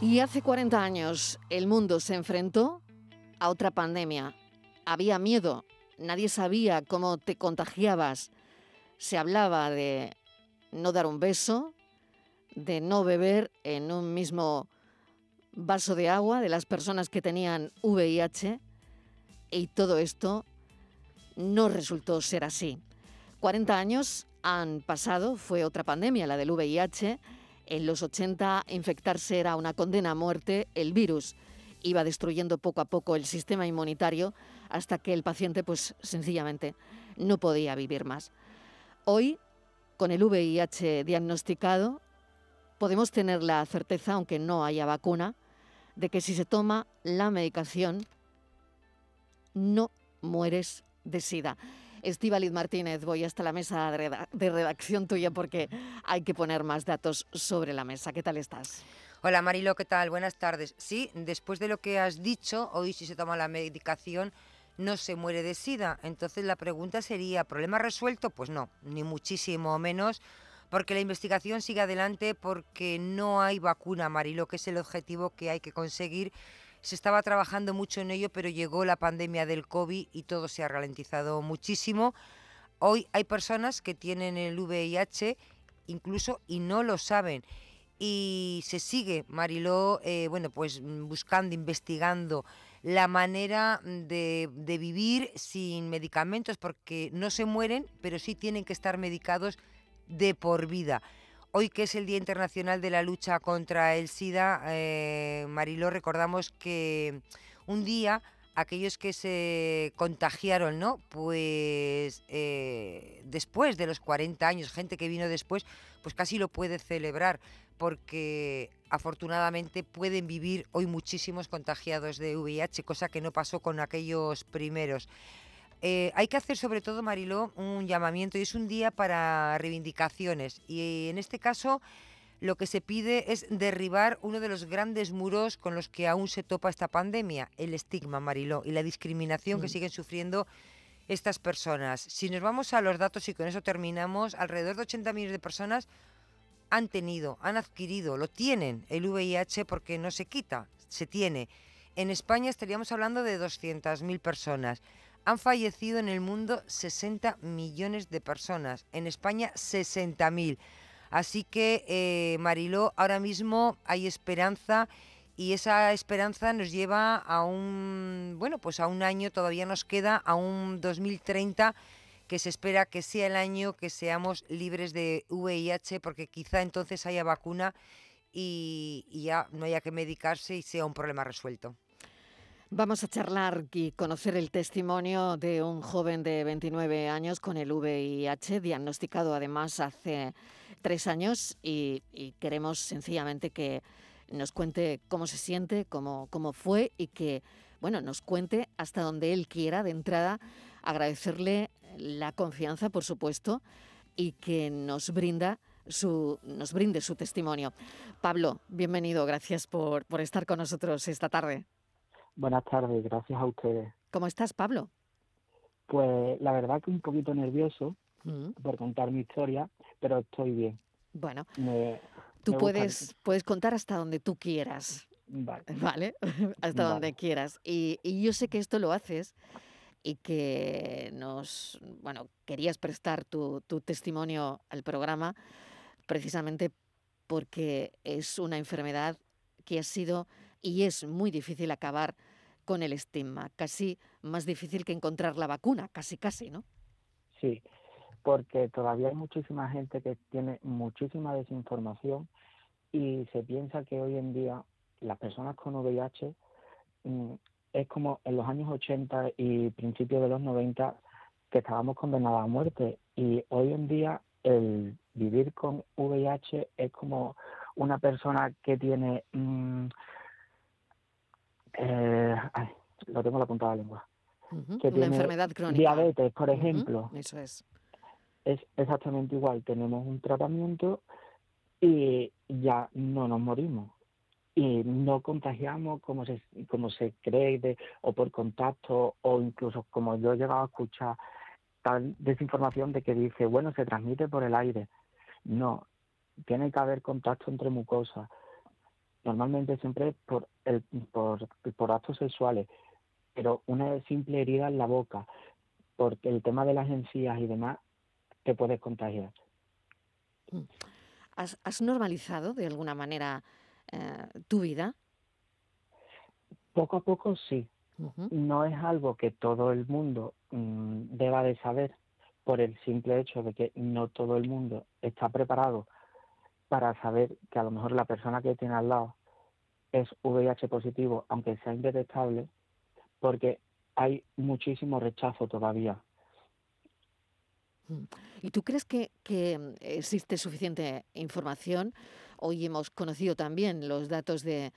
Y hace 40 años el mundo se enfrentó a otra pandemia. Había miedo, nadie sabía cómo te contagiabas. Se hablaba de no dar un beso, de no beber en un mismo vaso de agua de las personas que tenían VIH y todo esto no resultó ser así. 40 años han pasado, fue otra pandemia, la del VIH. En los 80 infectarse era una condena a muerte, el virus iba destruyendo poco a poco el sistema inmunitario hasta que el paciente pues sencillamente no podía vivir más. Hoy, con el VIH diagnosticado, podemos tener la certeza, aunque no haya vacuna, de que si se toma la medicación, no mueres de SIDA. Estíbaliz Martínez, voy hasta la mesa de redacción tuya porque hay que poner más datos sobre la mesa. ¿Qué tal estás? Hola Marilo, ¿qué tal? Buenas tardes. Sí, después de lo que has dicho, hoy si se toma la medicación no se muere de SIDA. Entonces la pregunta sería, ¿problema resuelto? Pues no, ni muchísimo menos porque la investigación sigue adelante porque no hay vacuna, Marilo, que es el objetivo que hay que conseguir. Se estaba trabajando mucho en ello, pero llegó la pandemia del COVID y todo se ha ralentizado muchísimo. Hoy hay personas que tienen el VIH incluso y no lo saben. Y se sigue, Mariló, eh, bueno, pues buscando, investigando la manera de, de vivir sin medicamentos, porque no se mueren, pero sí tienen que estar medicados de por vida. Hoy que es el Día Internacional de la Lucha contra el SIDA, eh, Mariló, recordamos que un día aquellos que se contagiaron, ¿no? Pues eh, después de los 40 años, gente que vino después, pues casi lo puede celebrar, porque afortunadamente pueden vivir hoy muchísimos contagiados de VIH, cosa que no pasó con aquellos primeros. Eh, hay que hacer sobre todo, Mariló, un llamamiento y es un día para reivindicaciones. Y en este caso lo que se pide es derribar uno de los grandes muros con los que aún se topa esta pandemia, el estigma, Mariló, y la discriminación que mm. siguen sufriendo estas personas. Si nos vamos a los datos y con eso terminamos, alrededor de 80 millones de personas han tenido, han adquirido, lo tienen el VIH porque no se quita, se tiene. En España estaríamos hablando de 200.000 personas. Han fallecido en el mundo 60 millones de personas, en España 60.000. Así que, eh, Mariló, ahora mismo hay esperanza y esa esperanza nos lleva a un, bueno, pues a un año, todavía nos queda, a un 2030 que se espera que sea el año que seamos libres de VIH, porque quizá entonces haya vacuna y ya no haya que medicarse y sea un problema resuelto. Vamos a charlar y conocer el testimonio de un joven de 29 años con el VIH, diagnosticado además hace tres años y, queremos sencillamente que nos cuente cómo se siente, cómo, cómo fue y que bueno, nos cuente hasta donde él quiera de entrada, agradecerle la confianza, por supuesto, y que nos brinda su, nos brinde su testimonio. Pablo, bienvenido, gracias por, por estar con nosotros esta tarde. Buenas tardes, gracias a ustedes. ¿Cómo estás, Pablo? Pues la verdad que un poquito nervioso mm. por contar mi historia, pero estoy bien. Bueno, tú puedes, puedes contar hasta donde tú quieras. Vale. ¿Vale? hasta donde quieras. Y, y yo sé que esto lo haces y que nos, bueno, querías prestar tu, tu testimonio al programa precisamente porque es una enfermedad que ha sido y es muy difícil acabar con el estigma, casi más difícil que encontrar la vacuna, casi casi, ¿no? Sí, porque todavía hay muchísima gente que tiene muchísima desinformación y se piensa que hoy en día las personas con VIH mm, es como en los años 80 y principios de los 90 que estábamos condenados a muerte y hoy en día el vivir con VIH es como una persona que tiene mm, eh, lo tengo la punta de la lengua. que Una enfermedad crónica. Diabetes, por ejemplo. Eso es. Es exactamente igual. Tenemos un tratamiento y ya no nos morimos. Y no contagiamos como se, como se cree, o por contacto, o incluso como yo he llegado a escuchar, tal desinformación de que dice, bueno, se transmite por el aire. No, tiene que haber contacto entre mucosas. Normalmente siempre por, el, por, por actos sexuales, pero una simple herida en la boca, porque el tema de las encías y demás te puedes contagiar. Mm. ¿Has, normalizado de alguna manera eh, tu vida? Poco a poco sí. No es algo que todo el mundo mm, deba de saber por el simple hecho de que no todo el mundo está preparado para saber que a lo mejor la persona que tiene al lado es VIH positivo, aunque sea indetectable, porque hay muchísimo rechazo todavía. Mm. ¿Y tú crees que, mm, existe suficiente información? Hoy hemos conocido también los datos de,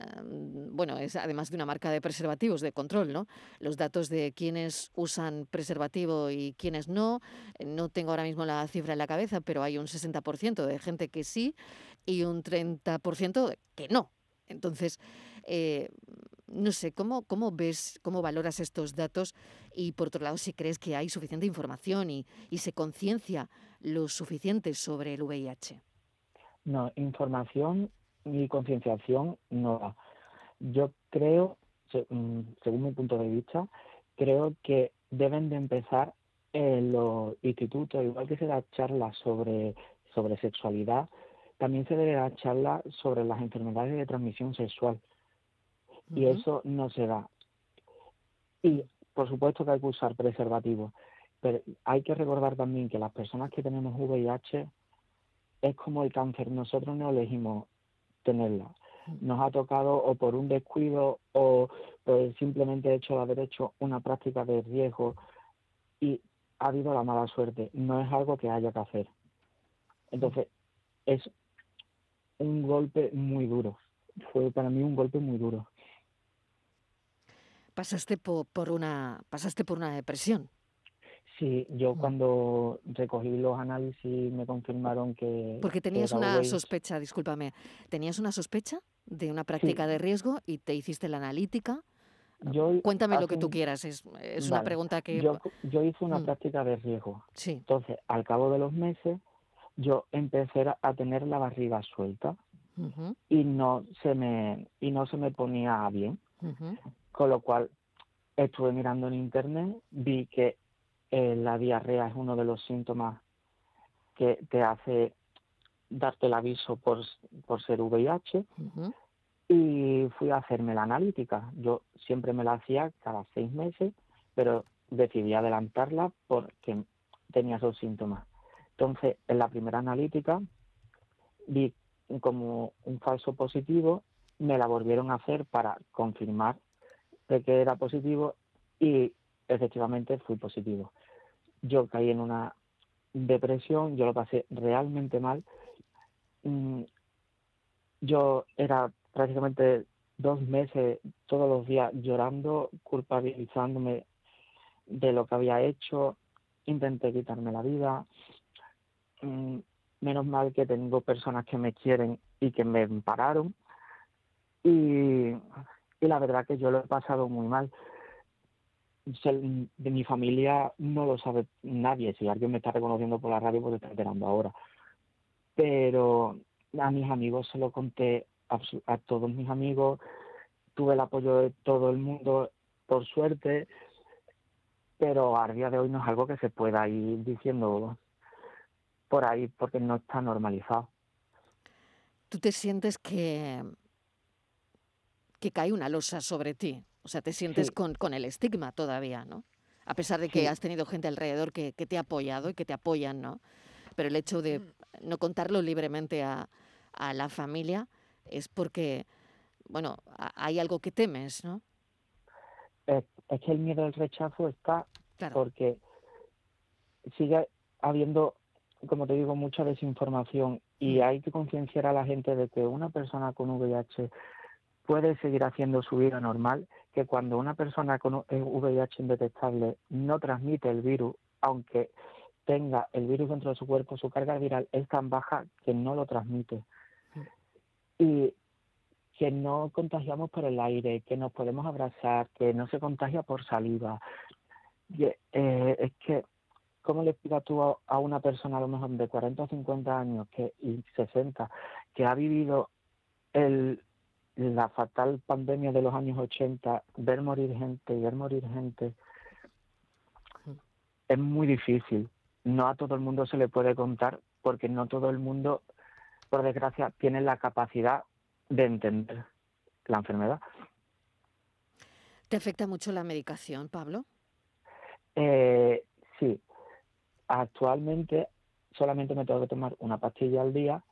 em, bueno, es además de una marca de preservativos de control, ¿no? Los datos de quienes usan preservativo y quienes no. No tengo ahora mismo la cifra en la cabeza, pero hay un 60% de gente que sí y un 30% que no. Entonces, eh, no sé, ¿cómo, ¿cómo ves, cómo valoras estos datos? Y por otro lado, si crees que hay suficiente información y, se conciencia lo suficiente sobre el VIH. No, información y concienciación no. Yo creo, mm, según mi punto de vista, creo que deben de empezar en los institutos, igual que se da charlas sobre, sobre sexualidad, también se debe dar charlas sobre las enfermedades de transmisión sexual y eso no se da. Y por supuesto que hay que usar preservativos, pero hay que recordar también que las personas que tenemos VIH es como el cáncer, nosotros no elegimos tenerla. Nos ha tocado o por un descuido o por el simplemente hecho de haber hecho una práctica de riesgo y ha habido la mala suerte. No es algo que haya que hacer. Entonces, es un golpe muy duro. Fue para mí un golpe muy duro pasaste por, una pasaste por una depresión. Sí, yo mm. cuando recogí los análisis me confirmaron que... Porque tenías una sospecha, discúlpame, tenías una sospecha de una práctica de riesgo y te hiciste la analítica. Cuéntame lo que tú quieras, es, una pregunta que... Yo, yo hice una mm. práctica de riesgo. Sí. Entonces, al cabo de los meses, yo empecé a tener la barriga suelta y no se me y no se me ponía bien. Con lo cual estuve mirando en internet, vi que eh, la diarrea es uno de los síntomas que te hace darte el aviso por, por ser VIH y fui a hacerme la analítica. Yo siempre me la hacía cada seis meses, pero decidí adelantarla porque tenía esos síntomas. Entonces, en la primera analítica vi como un falso positivo, me la volvieron a hacer para confirmar de que era positivo y efectivamente fui positivo. Yo caí en una depresión, yo lo pasé realmente mal. Mm, yo era prácticamente dos meses todos los días llorando, culpabilizándome de lo que había hecho, intenté quitarme la vida. Mm, menos mal que tengo personas que me quieren y que me pararon. Y y la verdad que yo lo he pasado muy mal. De mi familia no lo sabe nadie. Si alguien me está reconociendo por la radio, pues está enterando ahora. Pero a mis amigos se lo conté, a, todos mis amigos. Tuve el apoyo de todo el mundo, por suerte. Pero a día de hoy no es algo que se pueda ir diciendo por ahí porque no está normalizado. ¿Tú te sientes que que cae una losa sobre ti. O sea, te sientes con, con, el estigma todavía, ¿no? A pesar de que has tenido gente alrededor que, que, te ha apoyado y que te apoyan, ¿no? Pero el hecho de mm. no contarlo libremente a, a la familia es porque, bueno, hay algo que temes, ¿no? Es, que el miedo al rechazo está porque sigue habiendo, como te digo, mucha desinformación y mm. hay que concienciar a la gente de que una persona con VIH puede seguir haciendo su vida normal, que cuando una persona con VIH indetectable no transmite el virus, aunque tenga el virus dentro de su cuerpo, su carga viral es tan baja que no lo transmite. Y que no contagiamos por el aire, que nos podemos abrazar, que no se contagia por saliva. Eh, es que ¿cómo le explicas tú a, una persona a lo mejor de 40 o 50 años que, y 60 que ha vivido el, la fatal pandemia de los años 80, ver morir gente y ver morir gente, es muy difícil. No a todo el mundo se le puede contar porque no todo el mundo, por desgracia, tiene la capacidad de entender la enfermedad. ¿Te afecta mucho la medicación, Pablo? Eh, sí. Actualmente solamente me tengo que tomar una pastilla al día,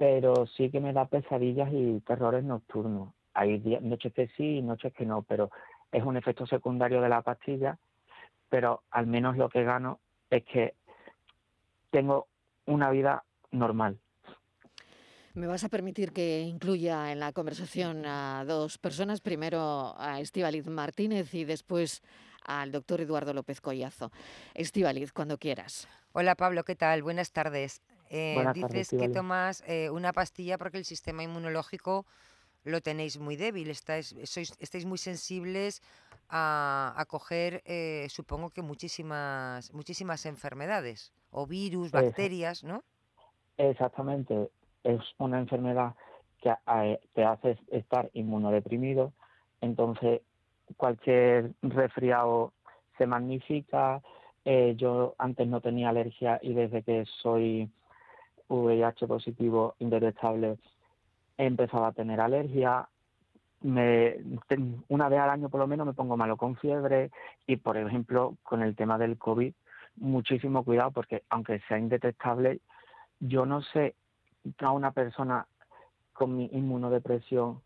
pero sí que me da pesadillas y terrores nocturnos. Hay noches que sí y noches que no, pero es un efecto secundario de la pastilla, pero al menos lo que gano es que tengo una vida normal. Me vas a permitir que incluya en la conversación a dos personas, primero a Estivaliz Martínez y después al doctor Eduardo López Collazo. Estivaliz, cuando quieras. Hola Pablo, ¿qué tal? Buenas tardes. Eh, dices que tomas eh, una pastilla porque el sistema inmunológico lo tenéis muy débil, estáis, sois, estáis muy sensibles a, a coger, eh, supongo que muchísimas, muchísimas enfermedades, o virus, bacterias, ¿no? Exactamente es una enfermedad que eh, te hace estar inmunodeprimido, entonces cualquier resfriado se magnifica. Eh, yo antes no tenía alergia y desde que soy VIH positivo indetectable he empezado a tener alergia. Una vez al año por lo menos me pongo malo con fiebre y por ejemplo con el tema del COVID muchísimo cuidado porque aunque sea indetectable yo no sé a una persona con mi inmunodepresión,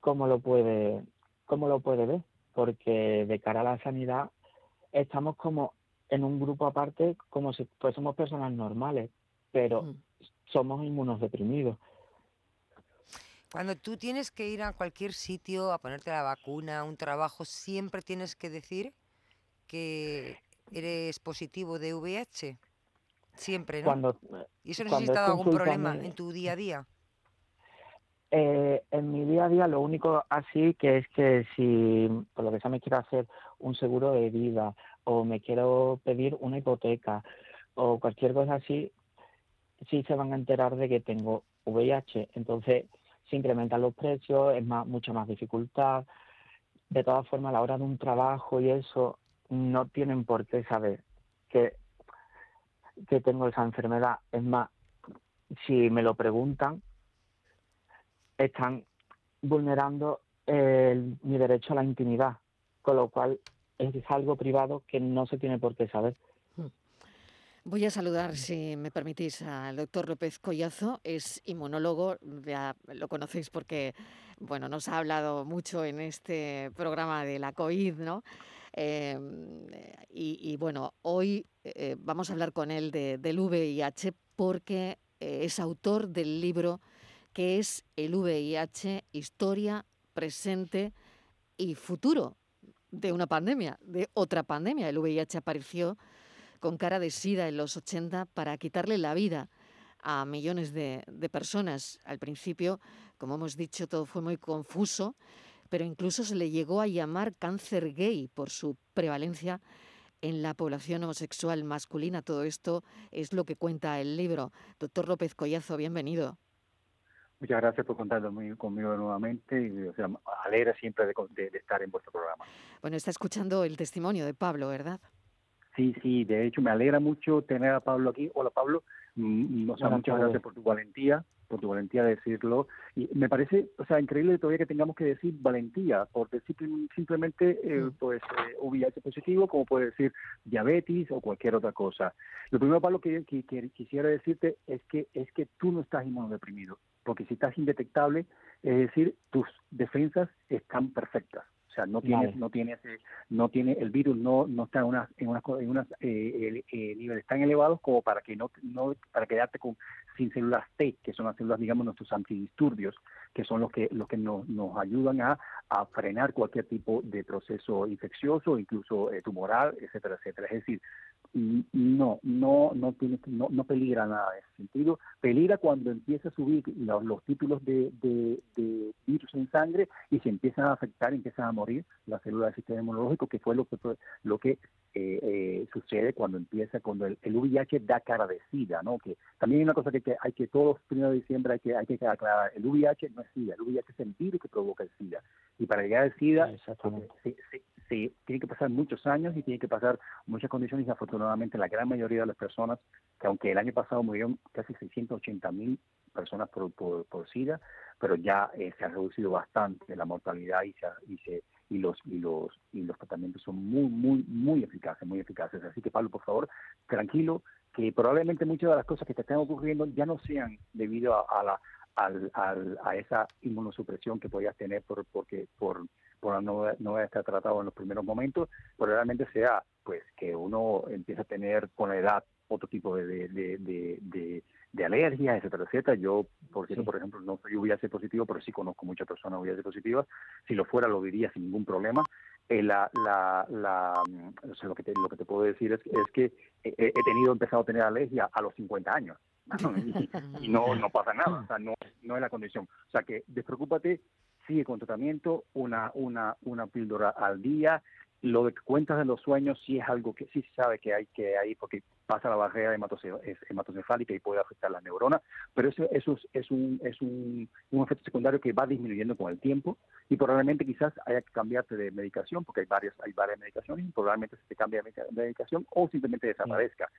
¿cómo lo puede, cómo lo puede ver? Porque de cara a la sanidad estamos como en un grupo aparte, como si fuésemos personas normales, pero mm. somos inmunodeprimidos. Cuando tú tienes que ir a cualquier sitio a ponerte la vacuna, un trabajo, siempre tienes que decir que eres positivo de VIH. Siempre, ¿no? Cuando, ¿Y eso necesita algún problema en tu día a día? Eh, en mi día a día lo único así que es que si por lo que sea me quiero hacer un seguro de vida o me quiero pedir una hipoteca o cualquier cosa así, sí se van a enterar de que tengo VIH. Entonces se incrementan los precios, es más, mucha más dificultad. De todas formas, a la hora de un trabajo y eso, no tienen por qué saber que que tengo esa enfermedad. Es más, si me lo preguntan, están vulnerando mi derecho a la intimidad, con lo cual es algo privado que no se tiene por qué saber. Voy a saludar, si me permitís, al doctor López Collazo. Es inmunólogo, ya lo conocéis porque bueno, nos ha hablado mucho en este programa de la COVID, ¿no? Em, y, bueno, hoy eh, vamos a hablar con él del VIH porque eh, es autor del libro que es el VIH, historia, presente y futuro de una pandemia, de otra pandemia. El VIH apareció con cara de sida en los 80 para quitarle la vida a millones de, de personas. Al principio, como hemos dicho, todo fue muy confuso pero incluso se le llegó a llamar cáncer gay por su prevalencia en la población homosexual masculina. Todo esto es lo que cuenta el libro. Doctor López Collazo, bienvenido. Muchas gracias por contar conmigo nuevamente y o sea, alegra siempre de, estar en vuestro programa. Bueno, está escuchando el testimonio de Pablo, ¿verdad? Sí, sí, de hecho me alegra mucho tener a Pablo aquí. Hola Pablo, mm, o sea, muchas gracias por tu valentía por tu valentía de decirlo. Y me parece, o sea, increíble todavía que tengamos que decir valentía, porque simplemente, eh, pues, eh, VIH positivo, como puede decir diabetes o cualquier otra cosa. Lo primero, Pablo, que, que, que quisiera decirte es que, es que tú no estás inmunodeprimido, porque si estás indetectable, es decir, tus defensas están perfectas. O sea, no tiene, no tiene, no tiene, el virus no, no está en unas, en unas, en unas eh, eh, niveles tan elevados como para que no, no, para quedarte con sin células T, que son las células, digamos, nuestros antidisturbios, que son los que, los que nos, nos ayudan a, a frenar cualquier tipo de proceso infeccioso, incluso eh, tumoral, etcétera, etcétera. Es decir, no, no, no tiene, no, no peligra nada en ese sentido. Peligra cuando empieza a subir los, títulos de, de, virus en sangre y se empiezan a afectar, empiezan a morir las células del sistema inmunológico, que fue lo que lo que eh, eh, sucede cuando empieza, cuando el, VIH da cara de SIDA, ¿no? Que también hay una cosa que, hay que todos los primeros de diciembre hay que hay que aclarar, el VIH no es SIDA, el VIH es el virus que provoca el SIDA. Y para llegar al SIDA, se, tiene que pasar muchos años y tiene que pasar muchas condiciones y afortunadamente la gran mayoría de las personas, que aunque el año pasado murieron casi 680 mil personas por, por, SIDA, pero ya eh, se ha reducido bastante la mortalidad y, se, y, se, y, los, y, los, y los tratamientos son muy, muy, muy eficaces, muy eficaces. Así que Pablo, por favor, tranquilo, que probablemente muchas de las cosas que te estén ocurriendo ya no sean debido a, la al, al, a esa inmunosupresión que podías tener por, porque, por, por no, no estar tratado en los primeros momentos, probablemente sea pues que uno empieza a tener con la edad otro tipo de, de, de, de, alergias, etcétera, etcétera. Yo, por cierto, por ejemplo, no soy VIH positivo, pero sí conozco muchas personas VIH positivas. Si lo fuera, lo diría sin ningún problema. Eh, la, la, la, lo, que te, lo que te puedo decir es, es que he, he, tenido, empezado a tener alergia a los 50 años. y, no, no pasa nada, o sea, no, no es la condición. O sea que despreocúpate, sigue con tratamiento, una, una, una píldora al día. Lo de cuentas de los sueños sí es algo que sí se sabe que hay que hay porque pasa la barrera hematocefálica y puede afectar las neuronas, pero eso, eso es, un, es un, un, efecto secundario que va disminuyendo con el tiempo y probablemente quizás haya que cambiarte de medicación porque hay varias, hay varias medicaciones y probablemente se te cambie de medicación o simplemente desaparezca.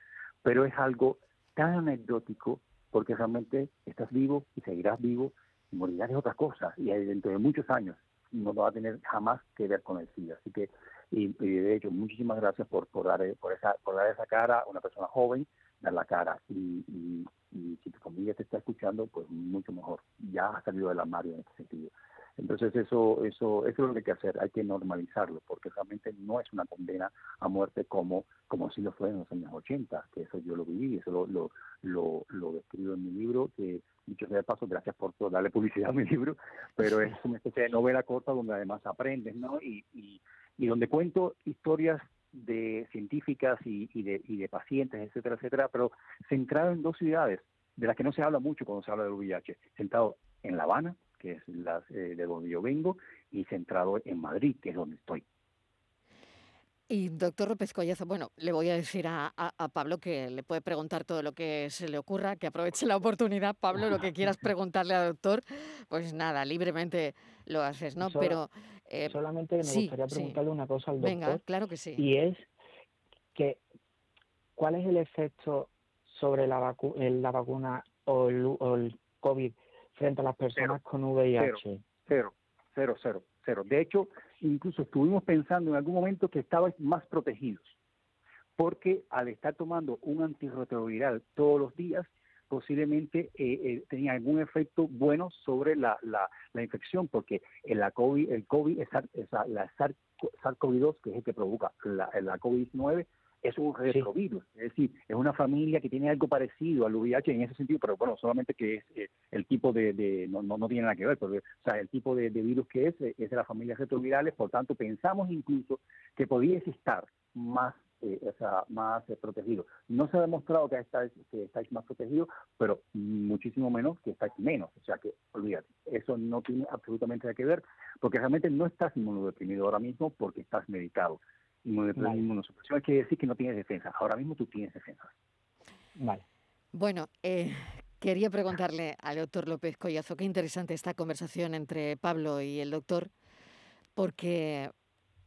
Pero es algo tan anecdótico porque realmente estás vivo y seguirás vivo y morirás de otras cosas y dentro de muchos años no va a tener jamás que ver con el SIDA. Así que, y, de hecho, muchísimas gracias por, por, dar, por, esa, por dar esa cara a una persona joven, dar la cara. Y, y, si tu familia te está escuchando, pues mucho mejor. Ya has salido del armario en este sentido. Entonces eso, eso, eso es lo que hay que hacer, hay que normalizarlo, porque realmente no es una condena a muerte como, como sí lo fue en los años 80, que eso yo lo viví, eso lo, lo, lo, lo describo en mi libro, que dicho de paso, gracias por darle publicidad a mi libro, pero es una especie de novela corta donde además aprendes, ¿no? Y, y, y donde cuento historias de científicas y, y, de, y de pacientes, etcétera, etcétera, pero centrado en dos ciudades de las que no se habla mucho cuando se habla del VIH, sentado en La Habana que es la, eh, de donde yo vengo, y centrado en Madrid, que es donde estoy. Y doctor López Collazo, bueno, le voy a decir a, Pablo que le puede preguntar todo lo que se le ocurra, que aproveche la oportunidad. Pablo, lo que quieras preguntarle al doctor, pues nada, libremente lo haces, ¿no? Pero eh, solamente me gustaría preguntarle una cosa al doctor. Venga, claro que sí. Y es que ¿cuál es el efecto sobre la, la vacuna o el, o el COVID frente a las personas con VIH. Cero, cero, cero, cero, De hecho, incluso estuvimos pensando en algún momento que estaban más protegidos, porque al estar tomando un antirretroviral todos los días, posiblemente eh, eh, tenía algún efecto bueno sobre la, la, infección, porque el, la COVID, el COVID, es, la SARS-CoV-2, que es el que provoca la COVID-19, es un retrovirus, es decir, es una familia que tiene algo parecido al VIH en ese sentido, pero bueno, solamente que es eh, el tipo de, no, no, tiene nada que ver, pero, o sea, el tipo de, virus que es, eh, es de las familias retrovirales, por tanto pensamos incluso que podría estar más eh, o sea, más protegido. No se ha demostrado que estáis, que estáis más protegidos, pero muchísimo menos que estáis menos. O sea que, olvídate, eso no tiene absolutamente nada que ver, porque realmente no estás inmunodeprimido ahora mismo porque estás medicado inmunosupresión quiere decir que no tienes defensa. Ahora mismo tú tienes defensa. Vale. Bueno, eh, quería preguntarle al doctor López Collazo, qué interesante esta conversación entre Pablo y el doctor, porque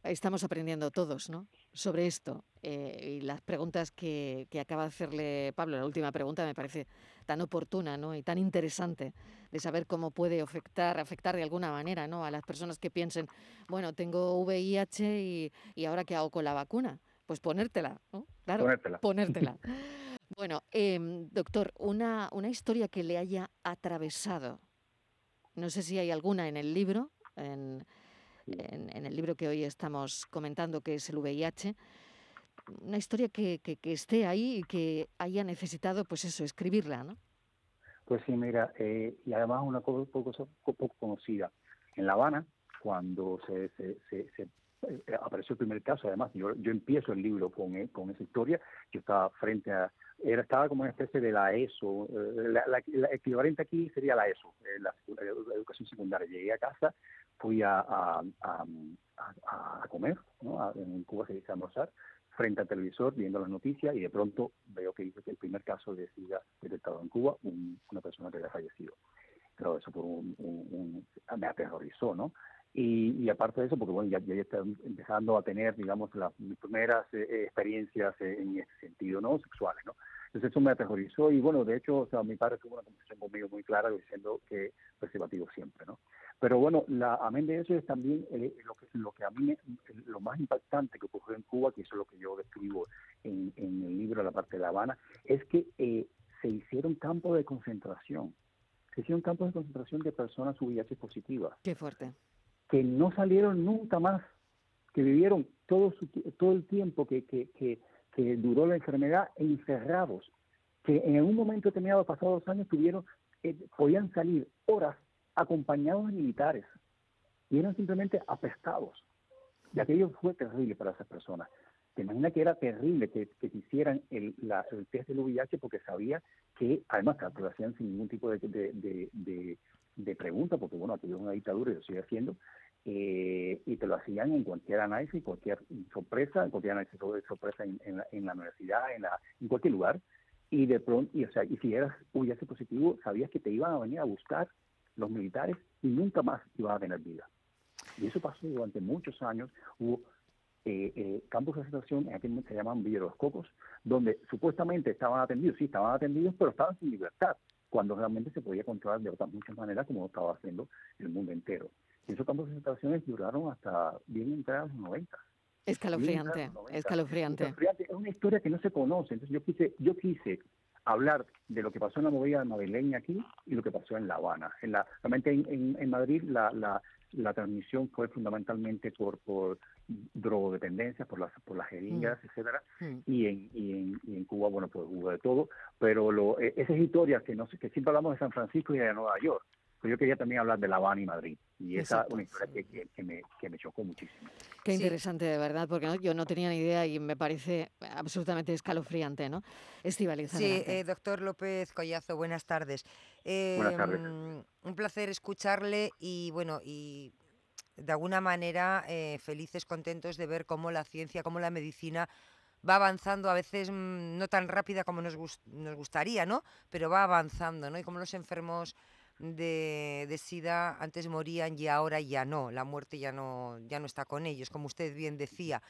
estamos aprendiendo todos, ¿no? Sobre esto. Eh, y las preguntas que, que, acaba de hacerle Pablo, la última pregunta me parece tan oportuna ¿no? y tan interesante de saber cómo puede afectar, afectar de alguna manera ¿no? a las personas que piensen, bueno, tengo VIH y, y ahora qué hago con la vacuna. Pues ponértela, ¿no? Claro, ponértela. ponértela. bueno, eh, doctor, una, una historia que le haya atravesado. No sé si hay alguna en el libro, en, en, el libro que hoy estamos comentando, que es el VIH, una historia que, que, esté ahí y que haya necesitado, pues eso, escribirla, ¿no? Pues sí, mira, eh, y además una cosa poco, poco, conocida. En La Habana, cuando se, se, se, eh, apareció el primer caso, además, yo, yo empiezo el libro con, eh, con esa historia, yo estaba frente a, era, estaba como una especie de la ESO, eh, la, equivalente aquí sería la ESO, la, educación secundaria. Llegué a casa, fui a, a, a, comer, ¿no? en Cuba se dice almorzar, frente al televisor, viendo las noticias, y de pronto veo que dice que el primer caso de SIDA detectado en Cuba, una persona que había fallecido. Pero eso por un, me aterrorizó, ¿no? Y, aparte de eso, porque bueno, ya, ya está empezando a tener, digamos, las mis primeras eh, experiencias en ese sentido, ¿no? Sexuales, ¿no? Entonces eso me aterrorizó y bueno, de hecho, o sea, mi padre tuvo una conversación conmigo muy clara diciendo que preservativo siempre, ¿no? Pero bueno, la, amén de eso es también lo que lo que a mí lo más impactante que ocurrió en Cuba, que eso es lo que yo describo en, en el libro La parte de La Habana, es que eh, se hicieron campos de concentración, se hicieron campos de concentración de personas VIH positivas. Qué fuerte que no salieron nunca más, que vivieron todo, todo el tiempo que, que, que, duró la enfermedad encerrados, que en un momento determinado, pasados dos años, tuvieron, eh, podían salir horas acompañados de militares y eran simplemente apestados. Y aquello fue terrible para esas personas. Te imaginas que era terrible que, que hicieran el, la, el test del VIH porque sabía que, además, que lo hacían sin ningún tipo de, de, de, de pregunta, porque bueno, aquí es una dictadura y lo sigue haciendo, eh, y te lo hacían en cualquier análisis, cualquier sorpresa, en cualquier análisis de sorpresa en, en, la, en, la, universidad, en, cualquier lugar, y de pronto, o sea, y si eras ese positivo, sabías que te iban a venir a buscar los militares y nunca más ibas a tener vida. Y eso pasó durante muchos años. Hubo eh, eh, campos de concentración en aquel momento se llaman Villa donde supuestamente estaban atendidos, sí, estaban atendidos, pero estaban sin libertad cuando realmente se podía controlar de otras muchas maneras como estaba haciendo el mundo entero. Esos campos de concentraciones duraron hasta bien entrados los 90. Escalofriante, escalofriante. Es una historia que no se conoce. Entonces yo quise, yo quise hablar de lo que pasó en la movida madrileña aquí y lo que pasó en La Habana. En la, realmente en, en, Madrid la, la, la, transmisión fue fundamentalmente por, por drogodependencias, por las, por las jeringas, mm. etcétera, mm. y, en, y, en, y en Cuba, bueno, pues hubo de todo, pero lo, e, esas historias que, no que siempre hablamos de San Francisco y de Nueva York, pues yo quería también hablar de La Habana y Madrid. Y esa es una historia que, que, me, que, me, chocó muchísimo. Qué interesante, de verdad, porque yo no tenía ni idea y me parece absolutamente escalofriante, ¿no? Estivaliz, Sí, eh, doctor López Collazo, buenas tardes. buenas tardes. Em, un placer escucharle y, bueno, y de alguna manera eh, felices, contentos de ver cómo la ciencia, cómo la medicina va avanzando, a veces mm, no tan rápida como nos, nos gustaría, ¿no? Pero va avanzando, ¿no? Y cómo los enfermos de, de, SIDA antes morían y ahora ya no, la muerte ya no, ya no está con ellos, como usted bien decía.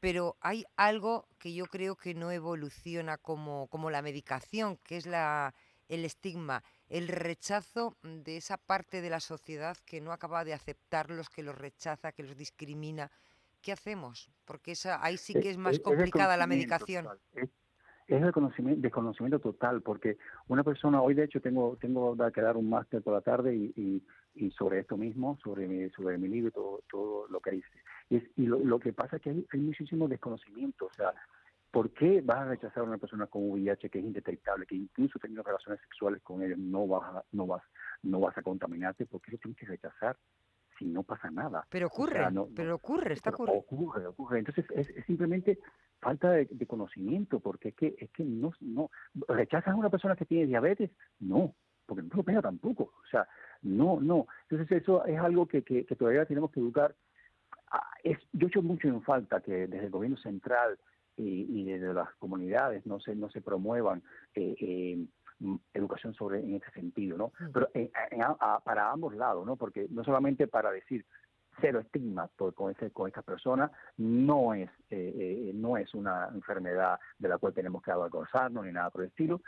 Pero hay algo que yo creo que no evoluciona como, como la medicación, que es la, el estigma, el rechazo de esa parte de la sociedad que no acaba de aceptarlos, que los rechaza, que los discrimina. ¿Qué hacemos? Porque esa, ahí sí que es más complicada la medicación es conocimiento, desconocimiento total, porque una persona, hoy de hecho tengo tengo que dar un máster por la tarde y, y, sobre esto mismo, sobre mi, sobre mi libro todo, todo lo que hice. Y, y lo, que pasa es que hay, hay muchísimo desconocimiento, o sea, ¿por qué vas a rechazar a una persona con VIH que es indetectable, que incluso teniendo relaciones sexuales con ellos no vas no vas, no vas a contaminarte? ¿Por qué lo tienes que rechazar? Si no pasa nada. Pero ocurre, pero ocurre, está ocurriendo. Ocurre, ocurre. Entonces es, es simplemente falta de, conocimiento, porque es que, es que no, no, ¿rechazas a una persona que tiene diabetes? No, porque no lo pega tampoco, o sea, no, no. Entonces eso es algo que, que, todavía tenemos que educar. Ah, es, yo echo mucho en falta que desde el gobierno central y, y desde las comunidades no se, no se promuevan eh, eh, educación sobre en ese sentido, ¿no? Mm. Pero para ambos lados, ¿no? Porque no solamente para decir cero estigma por, con, ese, con esta persona, no es, eh, eh, no es una enfermedad de la cual tenemos que avergonzarnos ni nada por el estilo,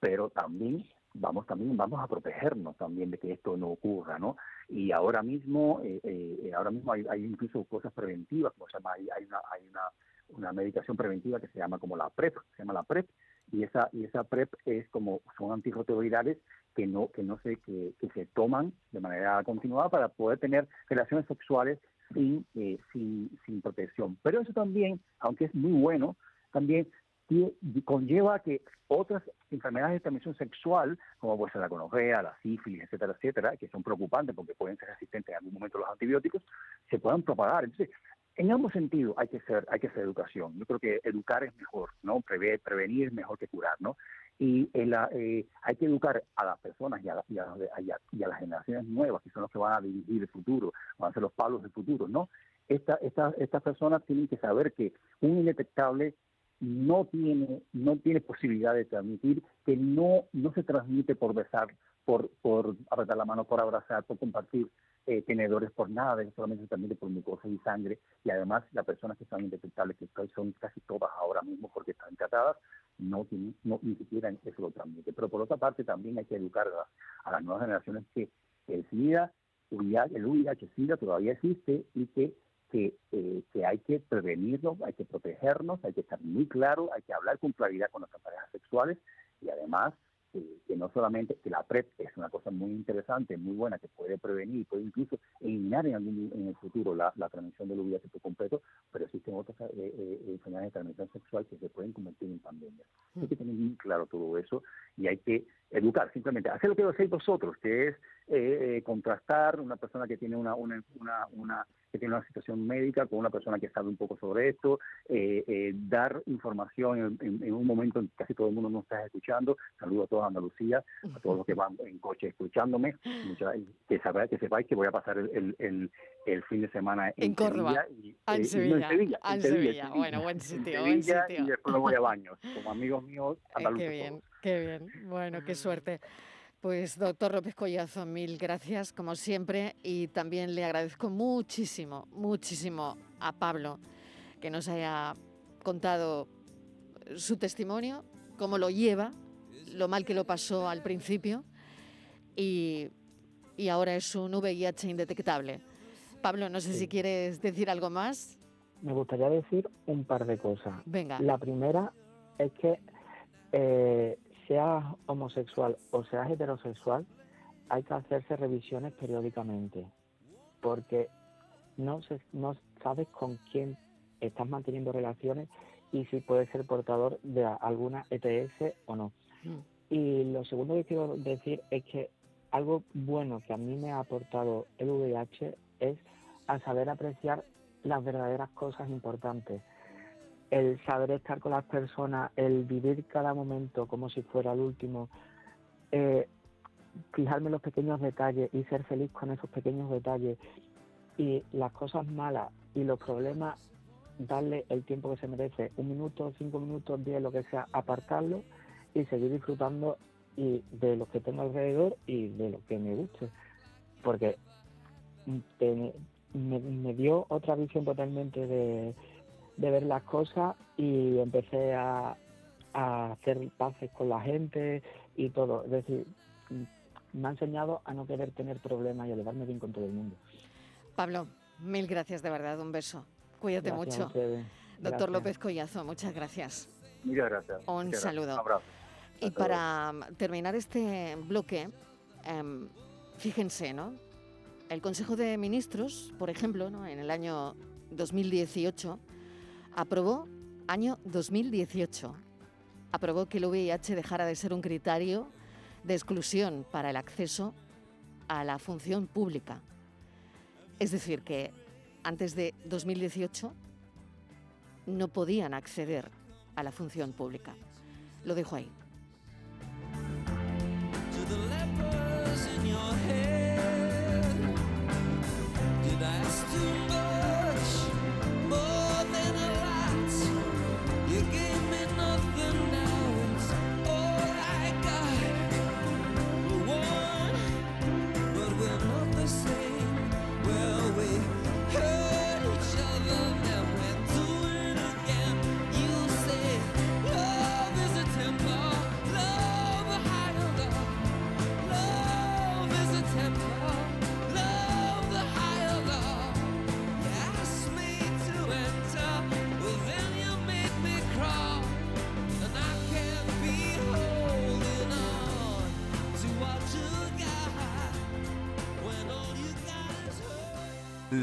pero también vamos también vamos a protegernos también de que esto no ocurra, ¿no? Y ahora mismo, eh, eh ahora mismo hay, hay, incluso cosas preventivas, como se llama, hay, hay una, hay una, una medicación preventiva que se llama como la PrEP, se llama la PrEP, y esa y esa PrEP es como son antirretrovirales que no que no se que, que, se toman de manera continuada para poder tener relaciones sexuales sin, eh, sin sin protección pero eso también aunque es muy bueno también conlleva que otras enfermedades de transmisión sexual, como puede ser la gonorrea, la sífilis, etcétera, etcétera, que son preocupantes porque pueden ser resistentes en algún momento a los antibióticos, se puedan propagar. Entonces, en ambos sentidos hay que ser, hay que hacer educación. Yo creo que educar es mejor, ¿no? prevenir es mejor que curar, ¿no? Y eh, hay que educar a las personas y a, y, a, las generaciones nuevas, que son los que van a dirigir el futuro, van a ser los palos del futuro, ¿no? Esta, esta, estas personas tienen que saber que un indetectable no tiene, no tiene posibilidad de transmitir, que no, no se transmite por besar, por, por apretar la mano, por abrazar, por compartir eh, tenedores por nada, solamente transmite por mucosa y sangre, y además las personas que están indetectables, que son casi todas ahora mismo porque están tratadas, no, tienen, ni siquiera eso lo transmite. Pero por otra parte también hay que educar a, las nuevas generaciones que el SIDA, el VIH-SIDA todavía existe y que que, eh, que hay que prevenirlo, hay que protegernos, hay que estar muy claro, hay que hablar con claridad con nuestras parejas sexuales y además que no solamente, que la PrEP es una cosa muy interesante, muy buena, que puede prevenir, puede incluso eliminar en, algún, en el futuro la, transmisión del VIH por completo, pero existen otras eh, eh, enfermedades de transmisión sexual que se pueden convertir en pandemias. Hay que tener muy claro todo eso y hay que educar, simplemente hacer lo que hacéis vosotros, que es eh, contrastar una persona que tiene una, una, una, una que tiene una situación médica con una persona que sabe un poco sobre esto, eh, eh, dar información en, un momento en que casi todo el mundo nos está escuchando. Saludo a toda Andalucía, a todos los que van en coche escuchándome, que, sabáis, que sepáis que voy a pasar el, el, el, fin de semana en, en Córdoba. Y, en, ah, Sevilla. en Sevilla. En Sevilla. Bueno, buen sitio, buen sitio. Y después me voy a baños, como amigos míos andaluces. qué bien, qué bien. Bueno, qué suerte. Pues doctor López Collazo, mil gracias como siempre y también le agradezco muchísimo, muchísimo a Pablo que nos haya contado su testimonio, cómo lo lleva, lo mal que lo pasó al principio y, ahora es un VIH indetectable. Pablo, no sé si quieres decir algo más. Me gustaría decir un par de cosas. Venga. La primera es que eh, seas homosexual o seas heterosexual, hay que hacerse revisiones periódicamente, porque no, no sabes con quién estás manteniendo relaciones y si puedes ser portador de alguna ETS o no. Mm. Y lo segundo que quiero decir es que algo bueno que a mí me ha aportado el VIH es a saber apreciar las verdaderas cosas importantes el saber estar con las personas, el vivir cada momento como si fuera el último, eh, fijarme en los pequeños detalles y ser feliz con esos pequeños detalles y las cosas malas y los problemas, darle el tiempo que se merece, un minuto, cinco minutos, diez, lo que sea, apartarlo y seguir disfrutando y de lo que tengo alrededor y de lo que me guste. Porque me dio otra visión totalmente de de ver las cosas y empecé a, hacer paces con la gente y todo. Es decir, me ha enseñado a no querer tener problemas y a llevarme bien con todo el mundo. Pablo, mil gracias de verdad, un beso. Cuídate mucho. Doctor López Collazo, muchas gracias. Muchas gracias. Un saludo. Y para terminar este bloque, em, fíjense, ¿no? El Consejo de Ministros, por ejemplo, en el año 2018, aprobó año 2018. Aprobó que el VIH dejara de ser un criterio de exclusión para el acceso a la función pública. Es decir, que antes de 2018 no podían acceder a la función pública. Lo dejo ahí.